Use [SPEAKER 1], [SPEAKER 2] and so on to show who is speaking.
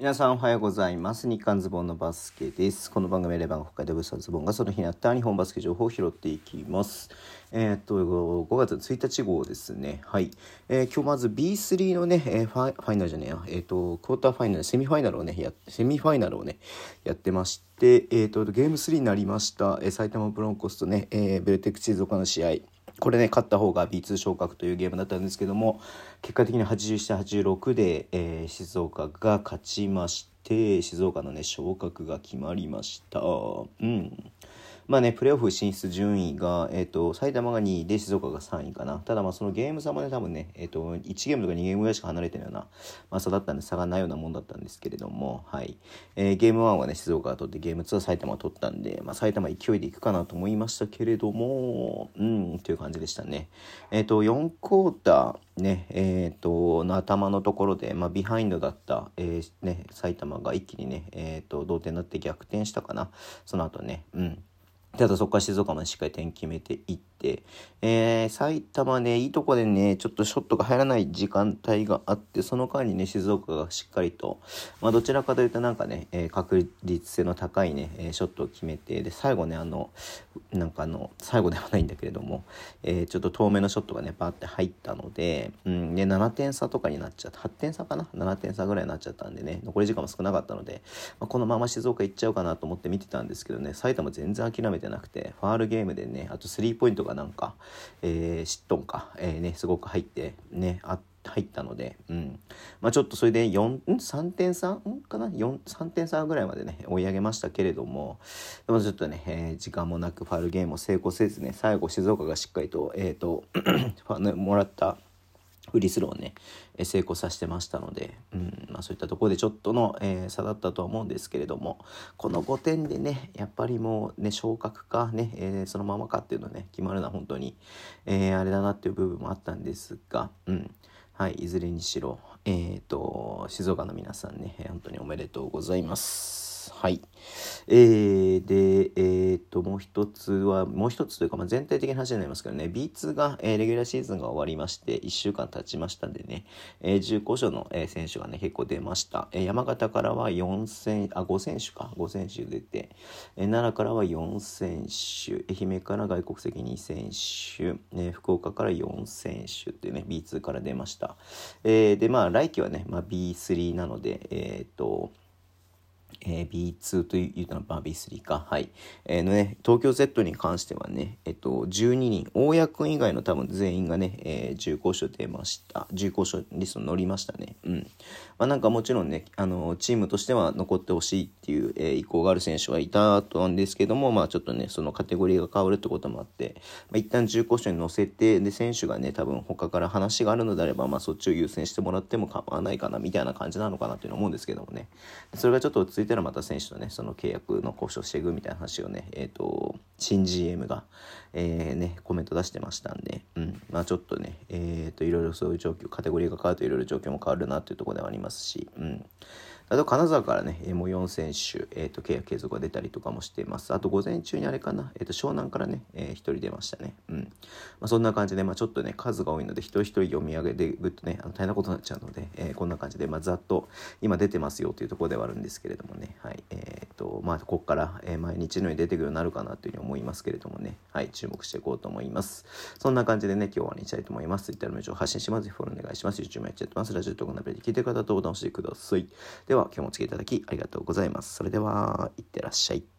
[SPEAKER 1] 皆さんおはようございます。日刊ズボンのバスケです。この番組はレバン北海道ブースズボンがその日にあった日本バスケ情報を拾っていきます。えー、っと5月1日号ですね。はい、えー、今日まず B3 のね、えー、ファファイナルじゃねえや。えー、っとクォーターファイナルセミファイナルをねやセミファイナルをねやってましてえっとゲーム3になりました、えー、埼玉ブロンコスとね、えー、ベルテックチーズ岡の試合。これね、勝った方が B2 昇格というゲームだったんですけども、結果的に87、86で、えー、静岡が勝ちまして、静岡のね、昇格が決まりました。うん。まあね、プレーオフ進出順位が、えっ、ー、と、埼玉が2位で静岡が3位かな。ただまあそのゲーム差もね、多分ね、えっ、ー、と、1ゲームとか2ゲームぐらいしか離れてるような、まあ、差だったんで差がないようなもんだったんですけれども、はい。えー、ゲーム1はね、静岡が取って、ゲーム2は埼玉が取ったんで、まあ埼玉勢いでいくかなと思いましたけれども、うん、という感じでしたね。えっ、と、4クォーター、ね、えっ、と、の頭のところで、まあ、ビハインドだった、えー、ね、埼玉が一気にね、えっ、と、同点になって逆転したかな。その後ね、うん。ただそこから静岡までしっかり点決めていって、えー、埼玉ね、いいとこでね、ちょっとショットが入らない時間帯があって、その間にね、静岡がしっかりと、まあ、どちらかというとなんかね、えー、確率性の高いね、えショットを決めて、で、最後ね、あの、なんかあの、最後ではないんだけれども、えー、ちょっと遠めのショットがね、バーって入ったので、うん、で、7点差とかになっちゃった、8点差かな ?7 点差ぐらいになっちゃったんでね、残り時間も少なかったので、まあ、このまま静岡行っちゃうかなと思って見てたんですけどね、埼玉全然諦めてなくて、ファールゲームでね、あとスリーポイントがなんか、えー、シットンか、えー、ね、すごく入って、ね、あ入ったので、うん。まあちょっとそれで4、3点差かな？四、3点差ぐらいまでね、追い上げましたけれども、でもちょっとね、えー、時間もなくファウルゲームを成功せずね、最後静岡がしっかりと、えっ、ー、ともらったフリースローをね、成功させてましたので、うんまあ、そういったところでちょっとの、えー、差だったとは思うんですけれどもこの5点でねやっぱりもうね昇格かね、えー、そのままかっていうのね決まるのは本当に、えー、あれだなっていう部分もあったんですが、うんはい、いずれにしろ、えーと、静岡の皆さんね本当におめでとうございます。はい。えー、で、えー、っと、もう一つは、もう一つというか、まあ、全体的な話になりますけどね、B2 が、えー、レギュラーシーズンが終わりまして、1週間経ちましたんでね、えー、15所の、えー、選手がね、結構出ました。えー、山形からは4選、あ、5選手か、5選手出て、えー、奈良からは4選手、愛媛から外国籍2選手、えー、福岡から4選手っていうね、B2 から出ました。えー、で、まあ、来季はね、まあ、B3 なので、えー、っと、えー、B2 というのは、まあ、B3 か。はい。えー、のね、東京 Z に関してはね、えっと、12人、大家君以外の多分全員がね、えー、重厚賞出ました。重厚賞リストに乗りましたね。うん。まあなんかもちろんね、あの、チームとしては残ってほしいっていう、えー、意向がある選手はいたとなんですけども、まあちょっとね、そのカテゴリーが変わるってこともあって、まあ一旦重厚賞に乗せて、で、選手がね、多分他から話があるのであれば、まあそっちを優先してもらっても構わないかな、みたいな感じなのかなっていうの思うんですけどもね。それがちょっと落ち着いたらまた選手とね、その契約の交渉していくみたいな話をね、えっ、ー、と、新 GM が、えー、ね、コメント出してましたんで、うん、まあちょっとね、えっ、ー、と、いろいろそういう状況、カテゴリーが変わるといろいろ状況も変わるなっていうところではありますし、うん。あと金沢からね、もう4選手、えーと、契約継続が出たりとかもしています。あと午前中にあれかな、えーと、湘南からね、えー、1人出ましたね。うん。まあ、そんな感じで、まあ、ちょっとね、数が多いので、一人一人読み上げてぐっとね、あの大変なことになっちゃうので、えー、こんな感じで、まあ、ざっと今出てますよというところではあるんですけれどもね、はい。えっ、ー、と、まあ、ここから、えー、毎日のように出てくるようになるかなというふうに思いますけれどもね、はい、注目していこうと思います。そんな感じでね、今日は終わりにしたいと思います。Twitter のメールを発信します。ぜひフォローお願いします。YouTube もやっちゃってます。ラジオとかのアプリで聞いてる方とボタン押してください。では、今日もお付き合いいただきありがとうございます。それでは、いってらっしゃい。